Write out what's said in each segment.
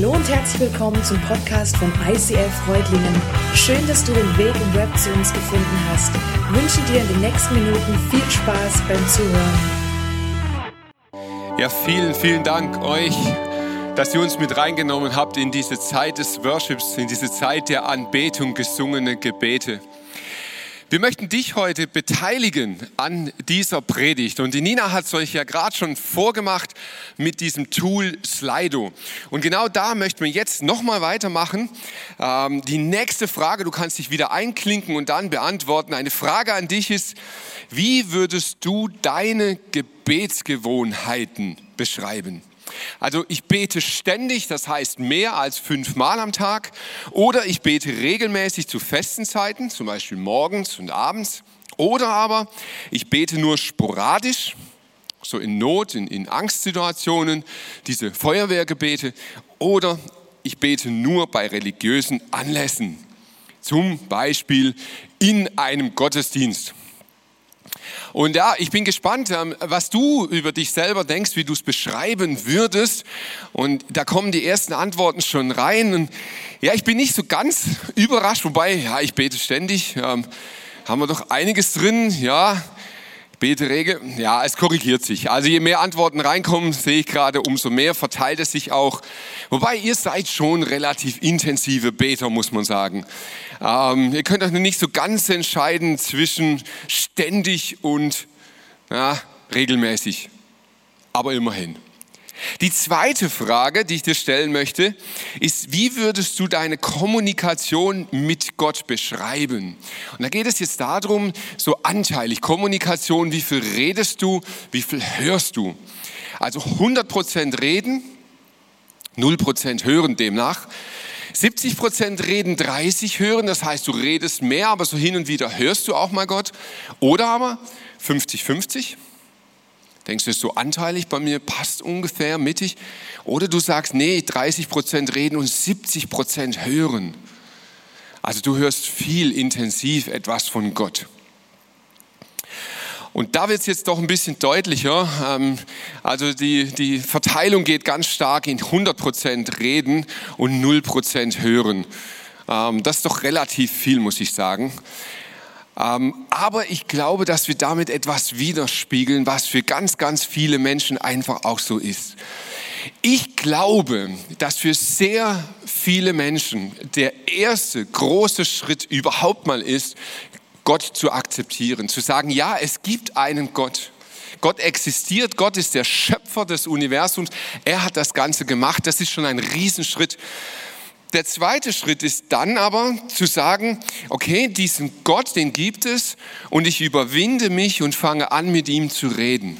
Hallo und herzlich willkommen zum Podcast von ICF Freudlingen. Schön, dass du den Weg im Web zu uns gefunden hast. Ich wünsche dir in den nächsten Minuten viel Spaß beim Zuhören. Ja, vielen, vielen Dank euch, dass ihr uns mit reingenommen habt in diese Zeit des Worships, in diese Zeit der Anbetung, gesungene Gebete. Wir möchten dich heute beteiligen an dieser Predigt. Und die Nina hat es euch ja gerade schon vorgemacht mit diesem Tool Slido. Und genau da möchten wir jetzt nochmal weitermachen. Ähm, die nächste Frage, du kannst dich wieder einklinken und dann beantworten. Eine Frage an dich ist, wie würdest du deine Gebetsgewohnheiten beschreiben? Also ich bete ständig, das heißt mehr als fünfmal am Tag. Oder ich bete regelmäßig zu festen Zeiten, zum Beispiel morgens und abends. Oder aber ich bete nur sporadisch, so in Not, in, in Angstsituationen, diese Feuerwehrgebete. Oder ich bete nur bei religiösen Anlässen, zum Beispiel in einem Gottesdienst. Und ja, ich bin gespannt, ähm, was du über dich selber denkst, wie du es beschreiben würdest. Und da kommen die ersten Antworten schon rein. Und ja, ich bin nicht so ganz überrascht, wobei, ja, ich bete ständig. Ähm, haben wir doch einiges drin, ja. Beteregel, ja, es korrigiert sich. Also je mehr Antworten reinkommen, sehe ich gerade, umso mehr verteilt es sich auch. Wobei ihr seid schon relativ intensive Beter, muss man sagen. Ähm, ihr könnt euch nicht so ganz entscheiden zwischen ständig und ja, regelmäßig. Aber immerhin. Die zweite Frage, die ich dir stellen möchte, ist, wie würdest du deine Kommunikation mit Gott beschreiben? Und da geht es jetzt darum, so anteilig, Kommunikation, wie viel redest du, wie viel hörst du? Also 100% reden, 0% hören demnach. 70% reden, 30 hören, das heißt, du redest mehr, aber so hin und wieder hörst du auch mal Gott. Oder aber 50-50, Denkst du, ist so anteilig bei mir, passt ungefähr mittig? Oder du sagst, nee, 30 Prozent reden und 70 Prozent hören. Also du hörst viel intensiv etwas von Gott. Und da wird es jetzt doch ein bisschen deutlicher. Ähm, also die, die Verteilung geht ganz stark in 100 Prozent reden und 0 Prozent hören. Ähm, das ist doch relativ viel, muss ich sagen. Ähm, aber ich glaube, dass wir damit etwas widerspiegeln, was für ganz, ganz viele Menschen einfach auch so ist. Ich glaube, dass für sehr viele Menschen der erste große Schritt überhaupt mal ist, Gott zu akzeptieren, zu sagen, ja, es gibt einen Gott. Gott existiert, Gott ist der Schöpfer des Universums, er hat das Ganze gemacht, das ist schon ein Riesenschritt. Der zweite Schritt ist dann aber zu sagen, okay, diesen Gott, den gibt es und ich überwinde mich und fange an, mit ihm zu reden.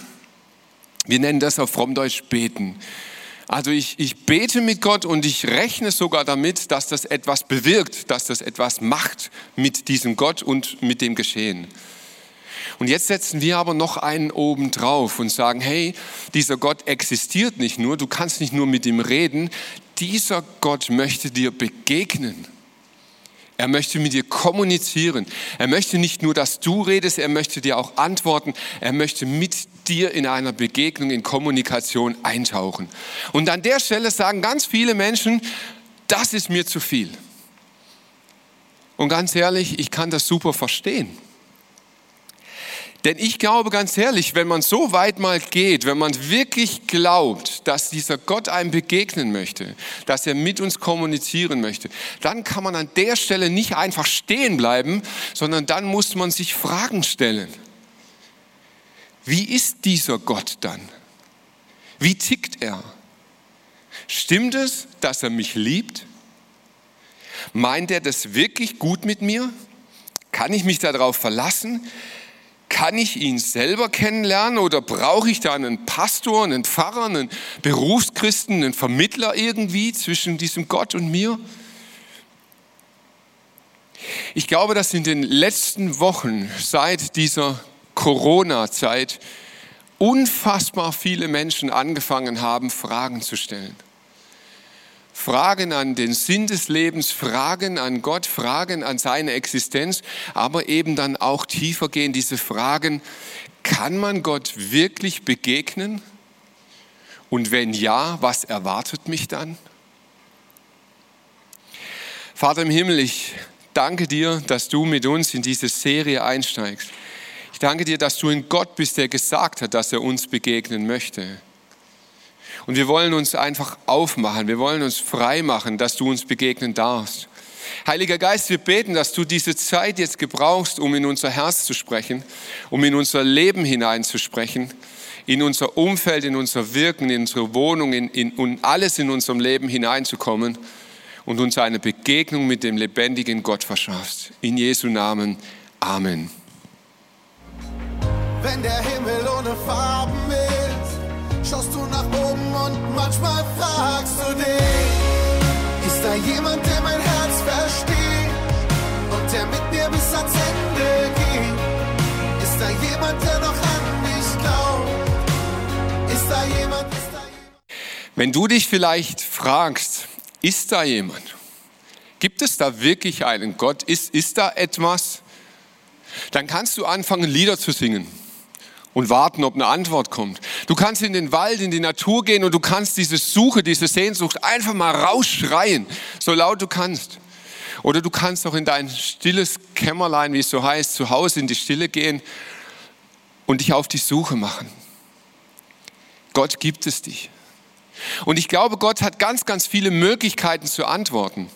Wir nennen das auf Frommdeutsch beten. Also ich, ich bete mit Gott und ich rechne sogar damit, dass das etwas bewirkt, dass das etwas macht mit diesem Gott und mit dem Geschehen. Und jetzt setzen wir aber noch einen oben drauf und sagen, hey, dieser Gott existiert nicht nur, du kannst nicht nur mit ihm reden, dieser Gott möchte dir begegnen. Er möchte mit dir kommunizieren. Er möchte nicht nur, dass du redest, er möchte dir auch antworten. Er möchte mit dir in einer Begegnung, in Kommunikation eintauchen. Und an der Stelle sagen ganz viele Menschen, das ist mir zu viel. Und ganz ehrlich, ich kann das super verstehen. Denn ich glaube ganz ehrlich, wenn man so weit mal geht, wenn man wirklich glaubt, dass dieser Gott einem begegnen möchte, dass er mit uns kommunizieren möchte, dann kann man an der Stelle nicht einfach stehen bleiben, sondern dann muss man sich Fragen stellen. Wie ist dieser Gott dann? Wie tickt er? Stimmt es, dass er mich liebt? Meint er das wirklich gut mit mir? Kann ich mich darauf verlassen? Kann ich ihn selber kennenlernen oder brauche ich da einen Pastor, einen Pfarrer, einen Berufschristen, einen Vermittler irgendwie zwischen diesem Gott und mir? Ich glaube, dass in den letzten Wochen seit dieser Corona-Zeit unfassbar viele Menschen angefangen haben, Fragen zu stellen. Fragen an den Sinn des Lebens, Fragen an Gott, Fragen an seine Existenz, aber eben dann auch tiefer gehen diese Fragen, kann man Gott wirklich begegnen? Und wenn ja, was erwartet mich dann? Vater im Himmel, ich danke dir, dass du mit uns in diese Serie einsteigst. Ich danke dir, dass du ein Gott bist, der gesagt hat, dass er uns begegnen möchte. Und wir wollen uns einfach aufmachen, wir wollen uns frei machen, dass du uns begegnen darfst. Heiliger Geist, wir beten, dass du diese Zeit jetzt gebrauchst, um in unser Herz zu sprechen, um in unser Leben hineinzusprechen, in unser Umfeld, in unser Wirken, in unsere Wohnung, in, in, in alles in unserem Leben hineinzukommen und uns eine Begegnung mit dem lebendigen Gott verschaffst. In Jesu Namen. Amen. Wenn der Himmel ohne Farben ist, schaust du nach oben und manchmal fragst du dich, ist da jemand, der mein Herz versteht und der mit mir bis ans Ende geht? Ist da jemand, der noch an mich glaubt? Ist da jemand, ist da jemand? Wenn du dich vielleicht fragst, ist da jemand? Gibt es da wirklich einen Gott? Ist, ist da etwas? Dann kannst du anfangen, Lieder zu singen und warten, ob eine Antwort kommt. Du kannst in den Wald, in die Natur gehen und du kannst diese Suche, diese Sehnsucht einfach mal rausschreien, so laut du kannst. Oder du kannst auch in dein stilles Kämmerlein, wie es so heißt, zu Hause in die Stille gehen und dich auf die Suche machen. Gott gibt es dich. Und ich glaube, Gott hat ganz, ganz viele Möglichkeiten zu antworten.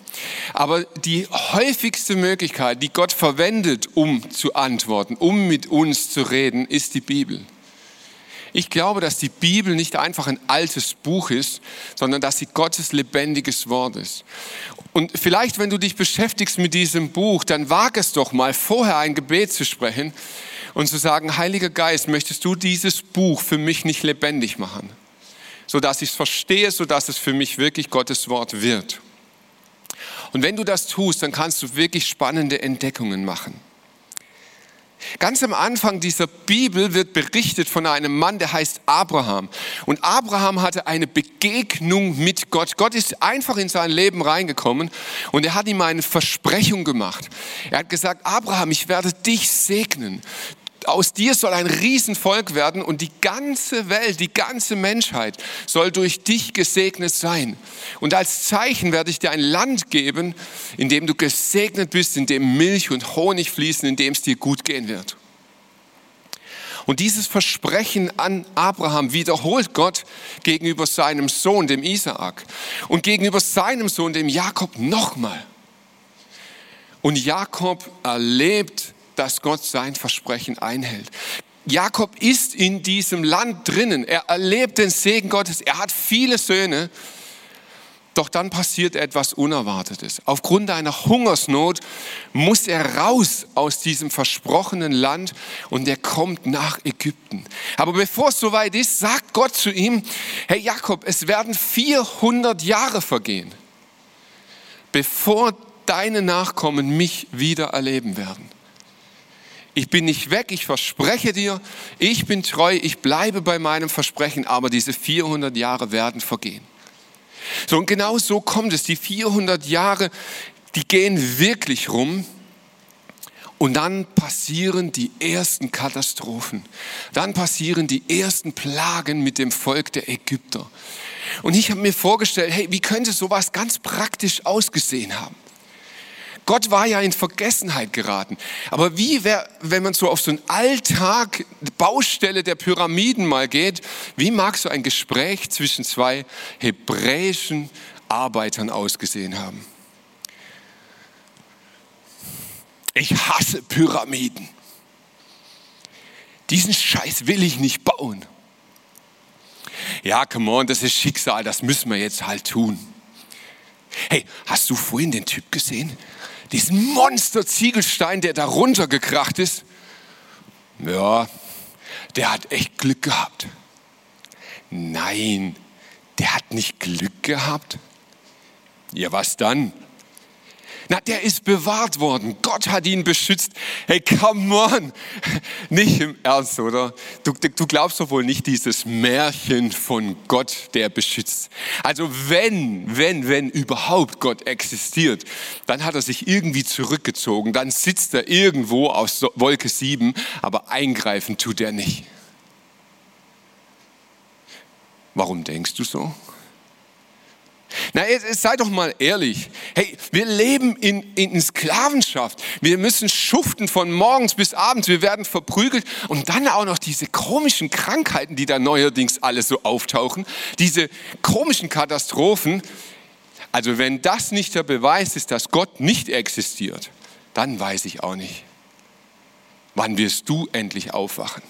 Aber die häufigste Möglichkeit, die Gott verwendet, um zu antworten, um mit uns zu reden, ist die Bibel. Ich glaube, dass die Bibel nicht einfach ein altes Buch ist, sondern dass sie Gottes lebendiges Wort ist. Und vielleicht, wenn du dich beschäftigst mit diesem Buch, dann wag es doch mal, vorher ein Gebet zu sprechen und zu sagen, Heiliger Geist, möchtest du dieses Buch für mich nicht lebendig machen? Sodass ich es verstehe, sodass es für mich wirklich Gottes Wort wird. Und wenn du das tust, dann kannst du wirklich spannende Entdeckungen machen. Ganz am Anfang dieser Bibel wird berichtet von einem Mann, der heißt Abraham. Und Abraham hatte eine Begegnung mit Gott. Gott ist einfach in sein Leben reingekommen und er hat ihm eine Versprechung gemacht. Er hat gesagt, Abraham, ich werde dich segnen aus dir soll ein Riesenvolk werden und die ganze Welt, die ganze Menschheit soll durch dich gesegnet sein. Und als Zeichen werde ich dir ein Land geben, in dem du gesegnet bist, in dem Milch und Honig fließen, in dem es dir gut gehen wird. Und dieses Versprechen an Abraham wiederholt Gott gegenüber seinem Sohn, dem Isaak, und gegenüber seinem Sohn, dem Jakob, nochmal. Und Jakob erlebt dass Gott sein Versprechen einhält. Jakob ist in diesem Land drinnen. Er erlebt den Segen Gottes. Er hat viele Söhne. Doch dann passiert etwas Unerwartetes. Aufgrund einer Hungersnot muss er raus aus diesem versprochenen Land und er kommt nach Ägypten. Aber bevor es soweit ist, sagt Gott zu ihm, Herr Jakob, es werden 400 Jahre vergehen, bevor deine Nachkommen mich wieder erleben werden. Ich bin nicht weg, ich verspreche dir, ich bin treu, ich bleibe bei meinem Versprechen, aber diese 400 Jahre werden vergehen. So und genau so kommt es. Die 400 Jahre, die gehen wirklich rum. Und dann passieren die ersten Katastrophen. Dann passieren die ersten Plagen mit dem Volk der Ägypter. Und ich habe mir vorgestellt, hey, wie könnte sowas ganz praktisch ausgesehen haben? Gott war ja in Vergessenheit geraten. Aber wie wäre, wenn man so auf so einen Alltag, Baustelle der Pyramiden mal geht, wie mag so ein Gespräch zwischen zwei hebräischen Arbeitern ausgesehen haben? Ich hasse Pyramiden. Diesen Scheiß will ich nicht bauen. Ja, come on, das ist Schicksal, das müssen wir jetzt halt tun. Hey, hast du vorhin den Typ gesehen? Diesen Monster-Ziegelstein, der da runtergekracht ist, ja, der hat echt Glück gehabt. Nein, der hat nicht Glück gehabt. Ja, was dann? Na, der ist bewahrt worden. Gott hat ihn beschützt. Hey, come on. Nicht im Ernst, oder? Du, du glaubst doch wohl nicht dieses Märchen von Gott, der beschützt. Also wenn, wenn, wenn überhaupt Gott existiert, dann hat er sich irgendwie zurückgezogen. Dann sitzt er irgendwo aus Wolke 7, aber eingreifen tut er nicht. Warum denkst du so? Na, sei doch mal ehrlich. Hey, wir leben in, in Sklavenschaft. Wir müssen schuften von morgens bis abends. Wir werden verprügelt. Und dann auch noch diese komischen Krankheiten, die da neuerdings alle so auftauchen. Diese komischen Katastrophen. Also wenn das nicht der Beweis ist, dass Gott nicht existiert, dann weiß ich auch nicht. Wann wirst du endlich aufwachen?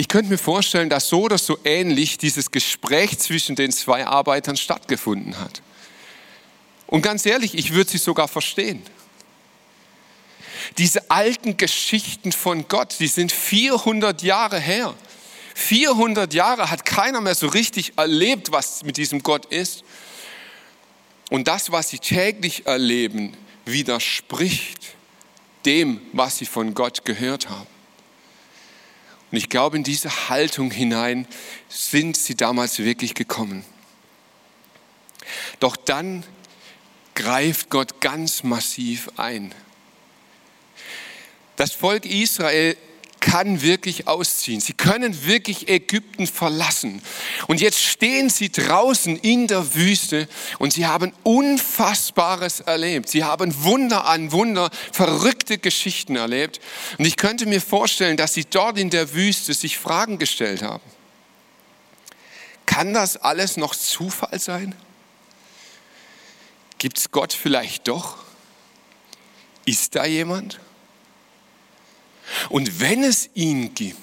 Ich könnte mir vorstellen, dass so oder so ähnlich dieses Gespräch zwischen den zwei Arbeitern stattgefunden hat. Und ganz ehrlich, ich würde sie sogar verstehen. Diese alten Geschichten von Gott, die sind 400 Jahre her. 400 Jahre hat keiner mehr so richtig erlebt, was mit diesem Gott ist. Und das, was sie täglich erleben, widerspricht dem, was sie von Gott gehört haben. Und ich glaube, in diese Haltung hinein sind sie damals wirklich gekommen. Doch dann greift Gott ganz massiv ein. Das Volk Israel kann wirklich ausziehen. Sie können wirklich Ägypten verlassen. Und jetzt stehen sie draußen in der Wüste und sie haben Unfassbares erlebt. Sie haben Wunder an Wunder, verrückte Geschichten erlebt. Und ich könnte mir vorstellen, dass sie dort in der Wüste sich Fragen gestellt haben. Kann das alles noch Zufall sein? Gibt es Gott vielleicht doch? Ist da jemand? Und wenn es ihn gibt,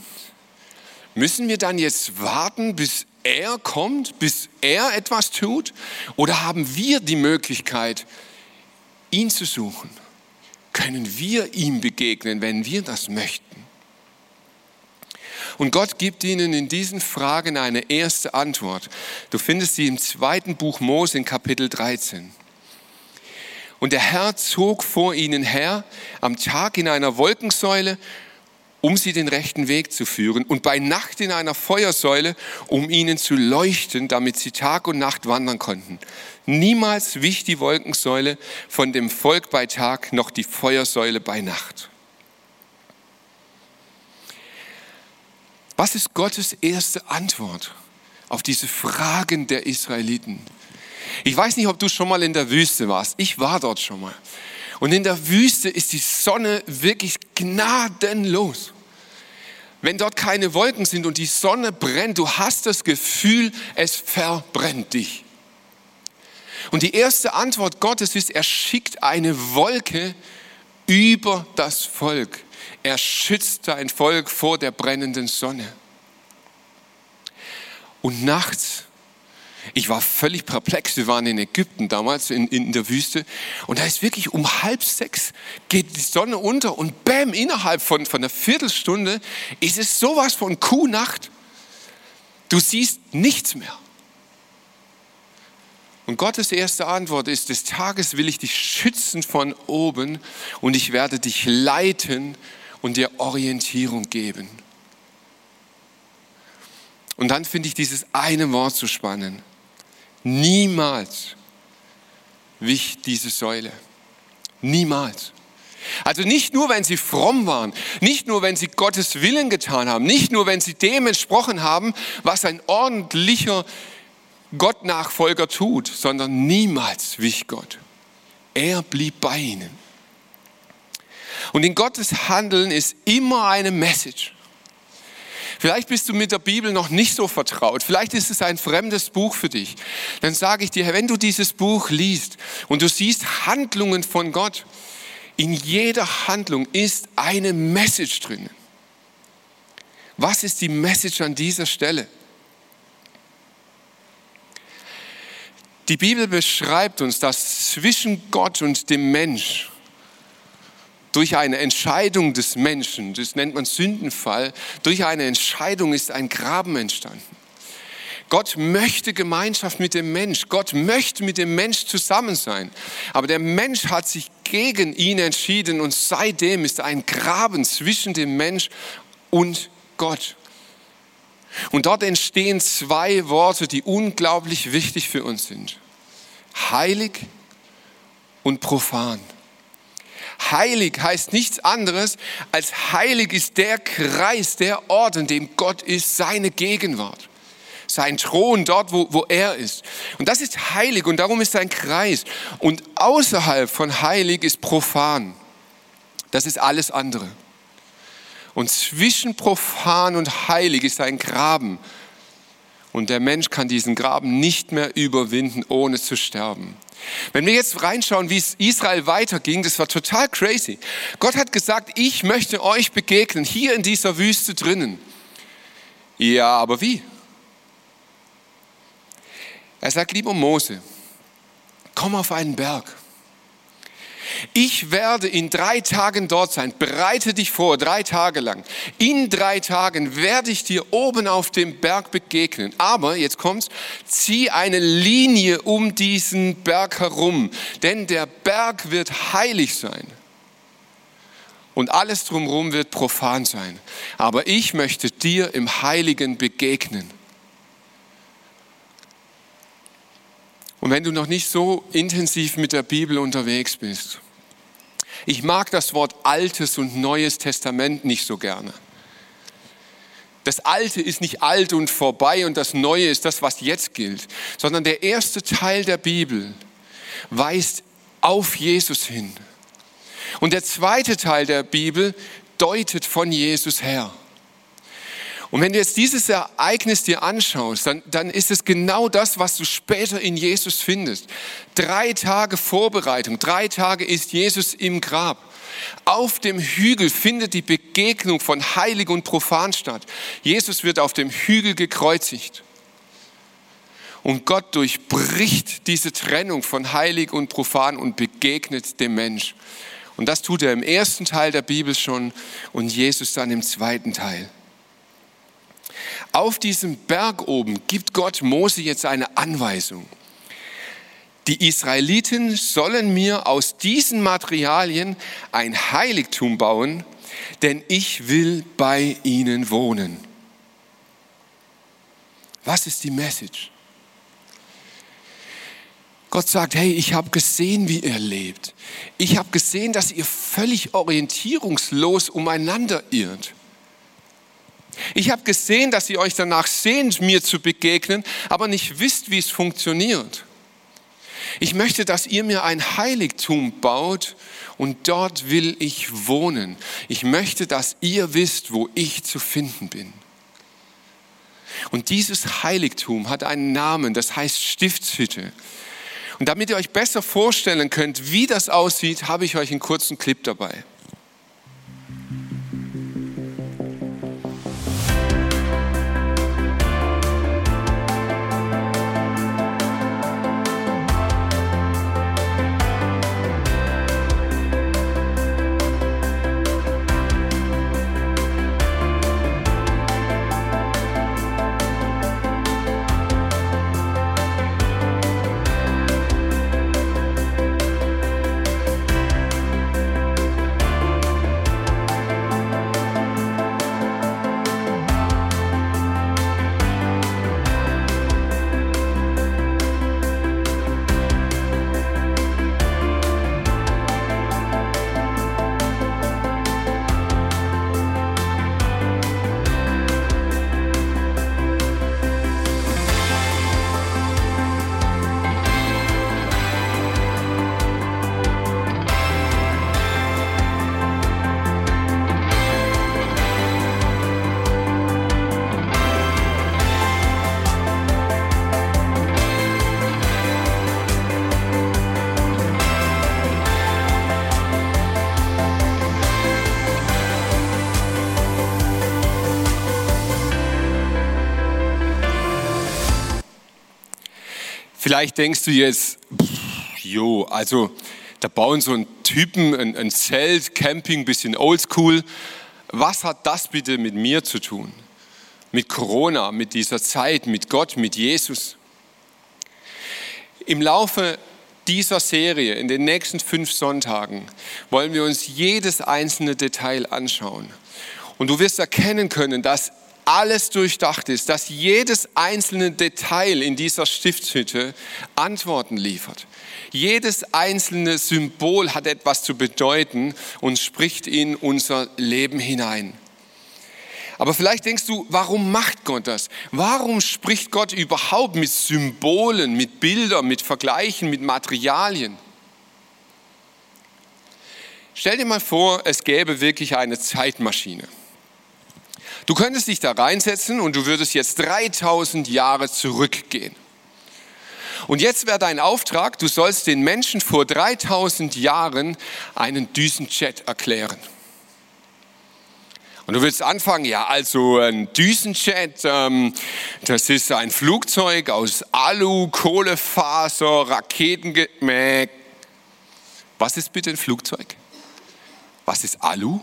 müssen wir dann jetzt warten, bis er kommt, bis er etwas tut? Oder haben wir die Möglichkeit, ihn zu suchen? Können wir ihm begegnen, wenn wir das möchten? Und Gott gibt ihnen in diesen Fragen eine erste Antwort. Du findest sie im zweiten Buch Mose in Kapitel 13. Und der Herr zog vor ihnen her am Tag in einer Wolkensäule, um sie den rechten Weg zu führen, und bei Nacht in einer Feuersäule, um ihnen zu leuchten, damit sie Tag und Nacht wandern konnten. Niemals wich die Wolkensäule von dem Volk bei Tag, noch die Feuersäule bei Nacht. Was ist Gottes erste Antwort auf diese Fragen der Israeliten? Ich weiß nicht, ob du schon mal in der Wüste warst. Ich war dort schon mal. Und in der Wüste ist die Sonne wirklich gnadenlos. Wenn dort keine Wolken sind und die Sonne brennt, du hast das Gefühl, es verbrennt dich. Und die erste Antwort Gottes ist, er schickt eine Wolke über das Volk. Er schützt sein Volk vor der brennenden Sonne. Und nachts ich war völlig perplex. Wir waren in Ägypten damals in, in der Wüste und da ist wirklich um halb sechs geht die Sonne unter und bäm, innerhalb von, von einer Viertelstunde ist es sowas von Kuhnacht. Du siehst nichts mehr. Und Gottes erste Antwort ist, des Tages will ich dich schützen von oben und ich werde dich leiten und dir Orientierung geben. Und dann finde ich dieses eine Wort so spannend. Niemals wich diese Säule. Niemals. Also nicht nur, wenn sie fromm waren, nicht nur, wenn sie Gottes Willen getan haben, nicht nur, wenn sie dem entsprochen haben, was ein ordentlicher Gottnachfolger tut, sondern niemals wich Gott. Er blieb bei ihnen. Und in Gottes Handeln ist immer eine Message. Vielleicht bist du mit der Bibel noch nicht so vertraut. Vielleicht ist es ein fremdes Buch für dich. Dann sage ich dir, wenn du dieses Buch liest und du siehst Handlungen von Gott, in jeder Handlung ist eine Message drin. Was ist die Message an dieser Stelle? Die Bibel beschreibt uns, dass zwischen Gott und dem Mensch durch eine Entscheidung des Menschen, das nennt man Sündenfall, durch eine Entscheidung ist ein Graben entstanden. Gott möchte Gemeinschaft mit dem Mensch. Gott möchte mit dem Mensch zusammen sein. Aber der Mensch hat sich gegen ihn entschieden und seitdem ist ein Graben zwischen dem Mensch und Gott. Und dort entstehen zwei Worte, die unglaublich wichtig für uns sind. Heilig und profan. Heilig heißt nichts anderes als heilig ist der Kreis, der Ort, in dem Gott ist, seine Gegenwart. sein Thron dort, wo, wo er ist. Und das ist heilig und darum ist sein Kreis. Und außerhalb von heilig ist profan. Das ist alles andere. Und zwischen profan und heilig ist ein Graben. Und der Mensch kann diesen Graben nicht mehr überwinden, ohne zu sterben. Wenn wir jetzt reinschauen, wie es Israel weiterging, das war total crazy. Gott hat gesagt, ich möchte euch begegnen, hier in dieser Wüste drinnen. Ja, aber wie? Er sagt, lieber Mose, komm auf einen Berg. Ich werde in drei Tagen dort sein. Bereite dich vor, drei Tage lang. In drei Tagen werde ich dir oben auf dem Berg begegnen. Aber, jetzt kommt's, zieh eine Linie um diesen Berg herum. Denn der Berg wird heilig sein. Und alles drumherum wird profan sein. Aber ich möchte dir im Heiligen begegnen. Und wenn du noch nicht so intensiv mit der Bibel unterwegs bist, ich mag das Wort Altes und Neues Testament nicht so gerne. Das Alte ist nicht alt und vorbei und das Neue ist das, was jetzt gilt, sondern der erste Teil der Bibel weist auf Jesus hin. Und der zweite Teil der Bibel deutet von Jesus her. Und wenn du jetzt dieses Ereignis dir anschaust, dann, dann ist es genau das, was du später in Jesus findest. Drei Tage Vorbereitung, drei Tage ist Jesus im Grab. Auf dem Hügel findet die Begegnung von Heilig und Profan statt. Jesus wird auf dem Hügel gekreuzigt. Und Gott durchbricht diese Trennung von Heilig und Profan und begegnet dem Mensch. Und das tut er im ersten Teil der Bibel schon und Jesus dann im zweiten Teil. Auf diesem Berg oben gibt Gott Mose jetzt eine Anweisung. Die Israeliten sollen mir aus diesen Materialien ein Heiligtum bauen, denn ich will bei ihnen wohnen. Was ist die Message? Gott sagt, hey, ich habe gesehen, wie ihr lebt. Ich habe gesehen, dass ihr völlig orientierungslos umeinander irrt. Ich habe gesehen, dass ihr euch danach sehnt, mir zu begegnen, aber nicht wisst, wie es funktioniert. Ich möchte, dass ihr mir ein Heiligtum baut und dort will ich wohnen. Ich möchte, dass ihr wisst, wo ich zu finden bin. Und dieses Heiligtum hat einen Namen, das heißt Stiftshütte. Und damit ihr euch besser vorstellen könnt, wie das aussieht, habe ich euch einen kurzen Clip dabei. Vielleicht denkst du jetzt, pff, jo, also da bauen so ein Typen ein, ein Zelt, Camping, bisschen oldschool. Was hat das bitte mit mir zu tun? Mit Corona, mit dieser Zeit, mit Gott, mit Jesus? Im Laufe dieser Serie, in den nächsten fünf Sonntagen, wollen wir uns jedes einzelne Detail anschauen. Und du wirst erkennen können, dass alles durchdacht ist, dass jedes einzelne Detail in dieser Stiftshütte Antworten liefert. Jedes einzelne Symbol hat etwas zu bedeuten und spricht in unser Leben hinein. Aber vielleicht denkst du, warum macht Gott das? Warum spricht Gott überhaupt mit Symbolen, mit Bildern, mit Vergleichen, mit Materialien? Stell dir mal vor, es gäbe wirklich eine Zeitmaschine. Du könntest dich da reinsetzen und du würdest jetzt 3000 Jahre zurückgehen. Und jetzt wäre dein Auftrag, du sollst den Menschen vor 3000 Jahren einen Düsenjet erklären. Und du willst anfangen, ja, also ein Düsenjet, ähm, das ist ein Flugzeug aus Alu, Kohlefaser, Raketen. Was ist bitte ein Flugzeug? Was ist Alu?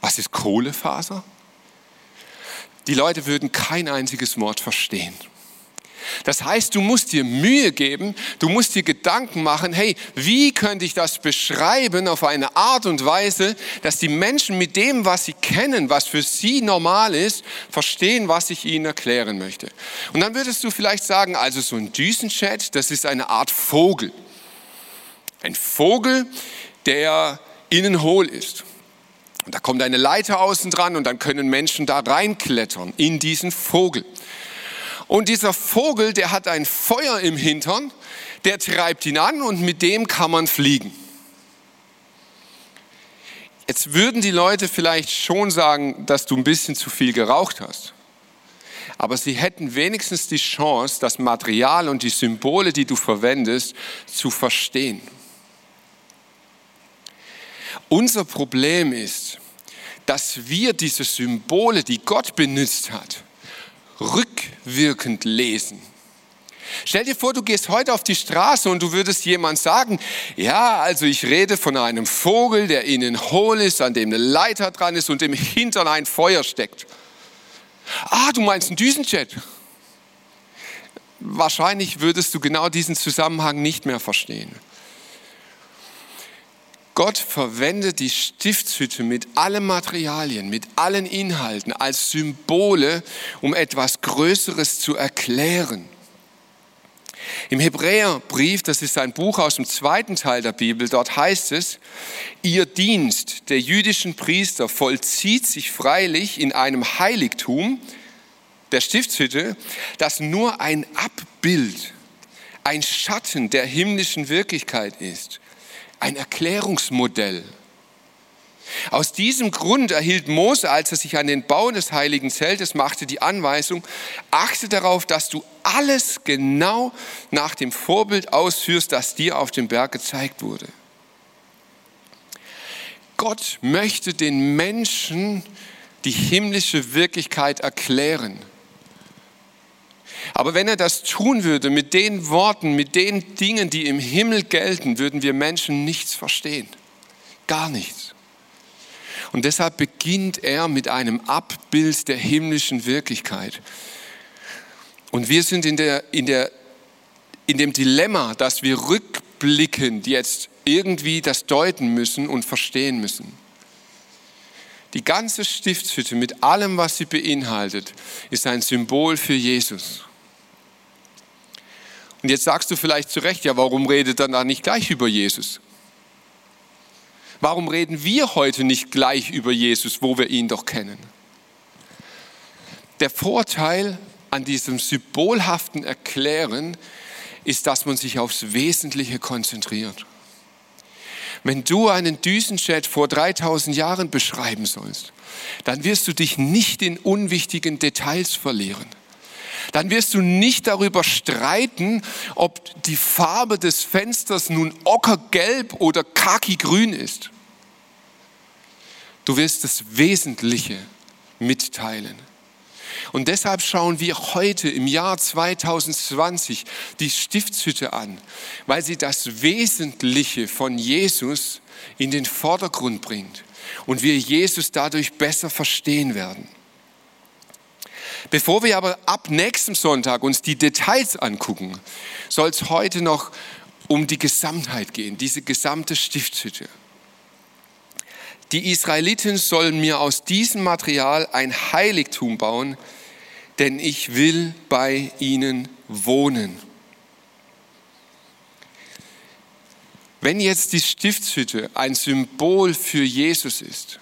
Was ist Kohlefaser? Die Leute würden kein einziges Wort verstehen. Das heißt, du musst dir Mühe geben, du musst dir Gedanken machen, hey, wie könnte ich das beschreiben auf eine Art und Weise, dass die Menschen mit dem, was sie kennen, was für sie normal ist, verstehen, was ich ihnen erklären möchte. Und dann würdest du vielleicht sagen, also so ein Düsenchat, das ist eine Art Vogel. Ein Vogel, der innen hohl ist. Und da kommt eine Leiter außen dran und dann können Menschen da reinklettern in diesen Vogel. Und dieser Vogel, der hat ein Feuer im Hintern, der treibt ihn an und mit dem kann man fliegen. Jetzt würden die Leute vielleicht schon sagen, dass du ein bisschen zu viel geraucht hast. Aber sie hätten wenigstens die Chance, das Material und die Symbole, die du verwendest, zu verstehen. Unser Problem ist, dass wir diese Symbole, die Gott benutzt hat, rückwirkend lesen. Stell dir vor, du gehst heute auf die Straße und du würdest jemand sagen, ja, also ich rede von einem Vogel, der innen hohl ist, an dem eine Leiter dran ist und im Hintern ein Feuer steckt. Ah, du meinst einen Düsenjet? Wahrscheinlich würdest du genau diesen Zusammenhang nicht mehr verstehen. Gott verwendet die Stiftshütte mit allen Materialien, mit allen Inhalten als Symbole, um etwas Größeres zu erklären. Im Hebräerbrief, das ist ein Buch aus dem zweiten Teil der Bibel, dort heißt es, ihr Dienst der jüdischen Priester vollzieht sich freilich in einem Heiligtum der Stiftshütte, das nur ein Abbild, ein Schatten der himmlischen Wirklichkeit ist ein Erklärungsmodell. Aus diesem Grund erhielt Mose, als er sich an den Bau des heiligen Zeltes machte, die Anweisung, achte darauf, dass du alles genau nach dem Vorbild ausführst, das dir auf dem Berg gezeigt wurde. Gott möchte den Menschen die himmlische Wirklichkeit erklären. Aber wenn er das tun würde mit den Worten, mit den Dingen, die im Himmel gelten, würden wir Menschen nichts verstehen. Gar nichts. Und deshalb beginnt er mit einem Abbild der himmlischen Wirklichkeit. Und wir sind in, der, in, der, in dem Dilemma, dass wir rückblickend jetzt irgendwie das deuten müssen und verstehen müssen. Die ganze Stiftshütte mit allem, was sie beinhaltet, ist ein Symbol für Jesus. Und jetzt sagst du vielleicht zu Recht, ja, warum redet dann nicht gleich über Jesus? Warum reden wir heute nicht gleich über Jesus, wo wir ihn doch kennen? Der Vorteil an diesem symbolhaften Erklären ist, dass man sich aufs Wesentliche konzentriert. Wenn du einen Düsenjet vor 3000 Jahren beschreiben sollst, dann wirst du dich nicht in unwichtigen Details verlieren dann wirst du nicht darüber streiten, ob die Farbe des Fensters nun ockergelb oder kaki-grün ist. Du wirst das Wesentliche mitteilen. Und deshalb schauen wir heute im Jahr 2020 die Stiftshütte an, weil sie das Wesentliche von Jesus in den Vordergrund bringt und wir Jesus dadurch besser verstehen werden. Bevor wir aber ab nächstem Sonntag uns die Details angucken, soll es heute noch um die Gesamtheit gehen, diese gesamte Stiftshütte. Die Israeliten sollen mir aus diesem Material ein Heiligtum bauen, denn ich will bei ihnen wohnen. Wenn jetzt die Stiftshütte ein Symbol für Jesus ist,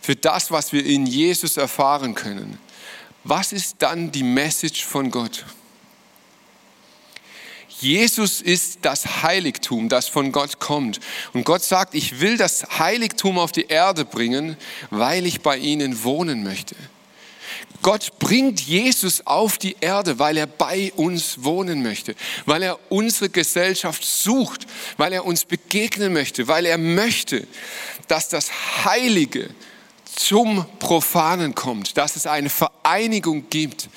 für das, was wir in Jesus erfahren können, was ist dann die Message von Gott? Jesus ist das Heiligtum, das von Gott kommt. Und Gott sagt, ich will das Heiligtum auf die Erde bringen, weil ich bei ihnen wohnen möchte. Gott bringt Jesus auf die Erde, weil er bei uns wohnen möchte, weil er unsere Gesellschaft sucht, weil er uns begegnen möchte, weil er möchte, dass das Heilige zum Profanen kommt, dass es eine Vereinigung gibt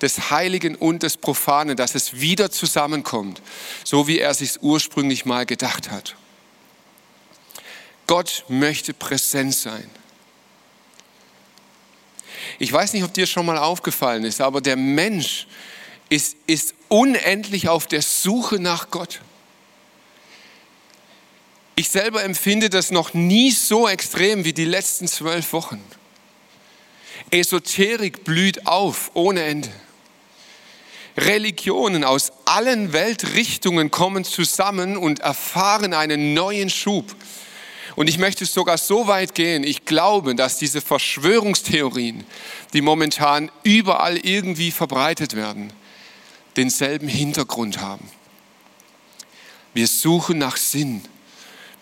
des Heiligen und des Profanen, dass es wieder zusammenkommt, so wie er sich ursprünglich mal gedacht hat. Gott möchte präsent sein. Ich weiß nicht, ob dir schon mal aufgefallen ist, aber der Mensch ist, ist unendlich auf der Suche nach Gott. Ich selber empfinde das noch nie so extrem wie die letzten zwölf Wochen. Esoterik blüht auf ohne Ende. Religionen aus allen Weltrichtungen kommen zusammen und erfahren einen neuen Schub. Und ich möchte sogar so weit gehen, ich glaube, dass diese Verschwörungstheorien, die momentan überall irgendwie verbreitet werden, denselben Hintergrund haben. Wir suchen nach Sinn.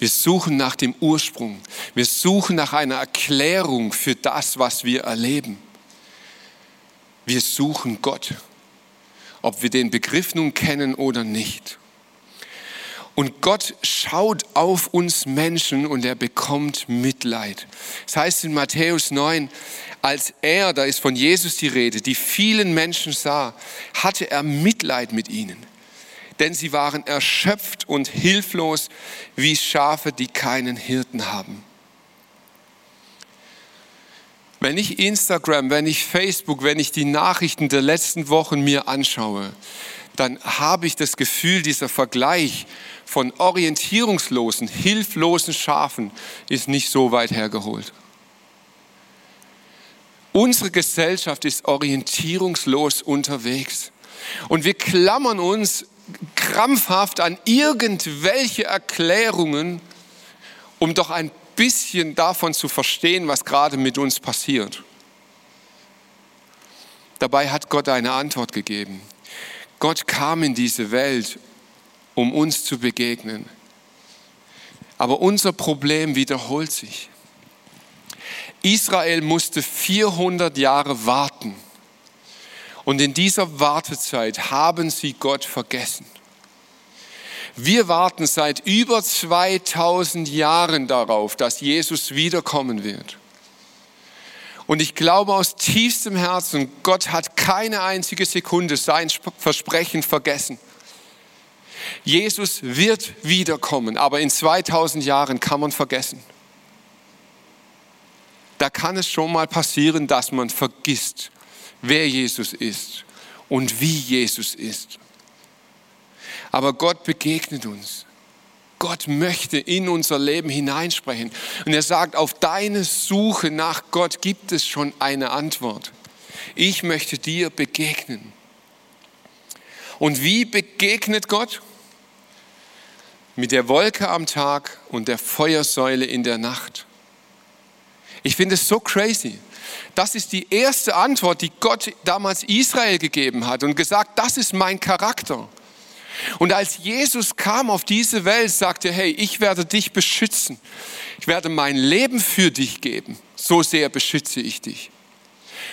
Wir suchen nach dem Ursprung. Wir suchen nach einer Erklärung für das, was wir erleben. Wir suchen Gott, ob wir den Begriff nun kennen oder nicht. Und Gott schaut auf uns Menschen und er bekommt Mitleid. Das heißt in Matthäus 9, als er, da ist von Jesus die Rede, die vielen Menschen sah, hatte er Mitleid mit ihnen. Denn sie waren erschöpft und hilflos wie Schafe, die keinen Hirten haben. Wenn ich Instagram, wenn ich Facebook, wenn ich die Nachrichten der letzten Wochen mir anschaue, dann habe ich das Gefühl, dieser Vergleich von orientierungslosen, hilflosen Schafen ist nicht so weit hergeholt. Unsere Gesellschaft ist orientierungslos unterwegs. Und wir klammern uns krampfhaft an irgendwelche Erklärungen, um doch ein bisschen davon zu verstehen, was gerade mit uns passiert. Dabei hat Gott eine Antwort gegeben. Gott kam in diese Welt, um uns zu begegnen. Aber unser Problem wiederholt sich. Israel musste 400 Jahre warten. Und in dieser Wartezeit haben sie Gott vergessen. Wir warten seit über 2000 Jahren darauf, dass Jesus wiederkommen wird. Und ich glaube aus tiefstem Herzen, Gott hat keine einzige Sekunde sein Versprechen vergessen. Jesus wird wiederkommen, aber in 2000 Jahren kann man vergessen. Da kann es schon mal passieren, dass man vergisst, wer Jesus ist und wie Jesus ist. Aber Gott begegnet uns. Gott möchte in unser Leben hineinsprechen. Und er sagt, auf deine Suche nach Gott gibt es schon eine Antwort. Ich möchte dir begegnen. Und wie begegnet Gott? mit der Wolke am Tag und der Feuersäule in der Nacht. Ich finde es so crazy. Das ist die erste Antwort, die Gott damals Israel gegeben hat und gesagt, das ist mein Charakter. Und als Jesus kam auf diese Welt, sagte er, hey, ich werde dich beschützen. Ich werde mein Leben für dich geben. So sehr beschütze ich dich.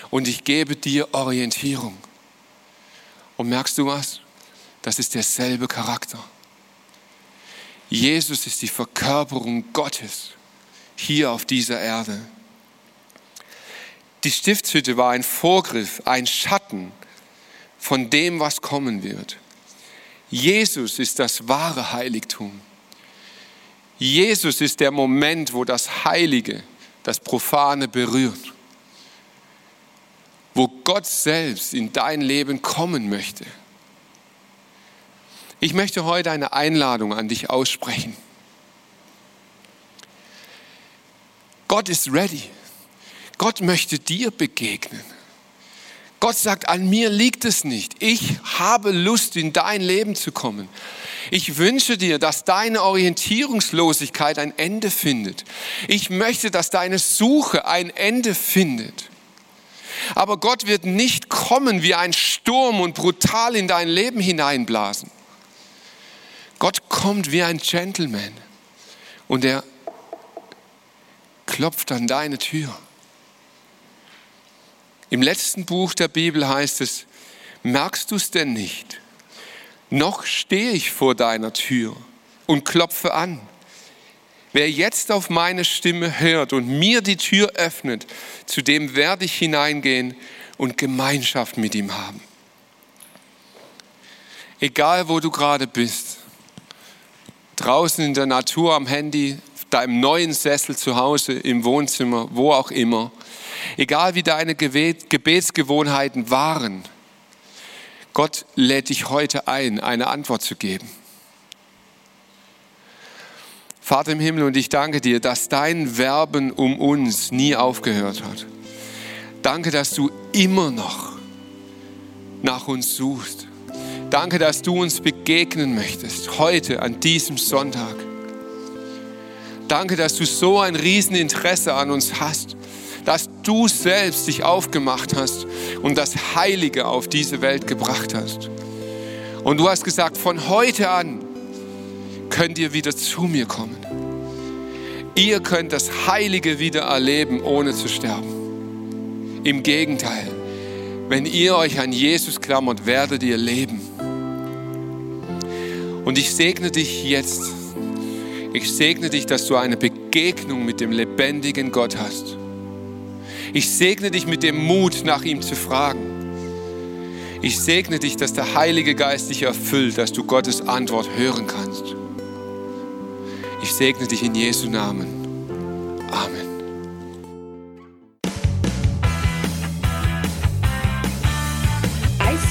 Und ich gebe dir Orientierung. Und merkst du was? Das ist derselbe Charakter. Jesus ist die Verkörperung Gottes hier auf dieser Erde. Die Stiftshütte war ein Vorgriff, ein Schatten von dem, was kommen wird. Jesus ist das wahre Heiligtum. Jesus ist der Moment, wo das Heilige, das Profane berührt. Wo Gott selbst in dein Leben kommen möchte. Ich möchte heute eine Einladung an dich aussprechen. Gott ist ready. Gott möchte dir begegnen. Gott sagt, an mir liegt es nicht. Ich habe Lust, in dein Leben zu kommen. Ich wünsche dir, dass deine Orientierungslosigkeit ein Ende findet. Ich möchte, dass deine Suche ein Ende findet. Aber Gott wird nicht kommen wie ein Sturm und brutal in dein Leben hineinblasen. Gott kommt wie ein Gentleman und er klopft an deine Tür. Im letzten Buch der Bibel heißt es, merkst du es denn nicht? Noch stehe ich vor deiner Tür und klopfe an. Wer jetzt auf meine Stimme hört und mir die Tür öffnet, zu dem werde ich hineingehen und Gemeinschaft mit ihm haben. Egal wo du gerade bist, draußen in der Natur am Handy, deinem neuen Sessel zu Hause, im Wohnzimmer, wo auch immer, egal wie deine Gebetsgewohnheiten waren, Gott lädt dich heute ein, eine Antwort zu geben. Vater im Himmel, und ich danke dir, dass dein Werben um uns nie aufgehört hat. Danke, dass du immer noch nach uns suchst. Danke, dass du uns begegnen möchtest, heute an diesem Sonntag. Danke, dass du so ein Rieseninteresse an uns hast, dass du selbst dich aufgemacht hast und das Heilige auf diese Welt gebracht hast. Und du hast gesagt, von heute an könnt ihr wieder zu mir kommen. Ihr könnt das Heilige wieder erleben, ohne zu sterben. Im Gegenteil, wenn ihr euch an Jesus klammert, werdet ihr leben. Und ich segne dich jetzt. Ich segne dich, dass du eine Begegnung mit dem lebendigen Gott hast. Ich segne dich mit dem Mut, nach ihm zu fragen. Ich segne dich, dass der Heilige Geist dich erfüllt, dass du Gottes Antwort hören kannst. Ich segne dich in Jesu Namen. Amen.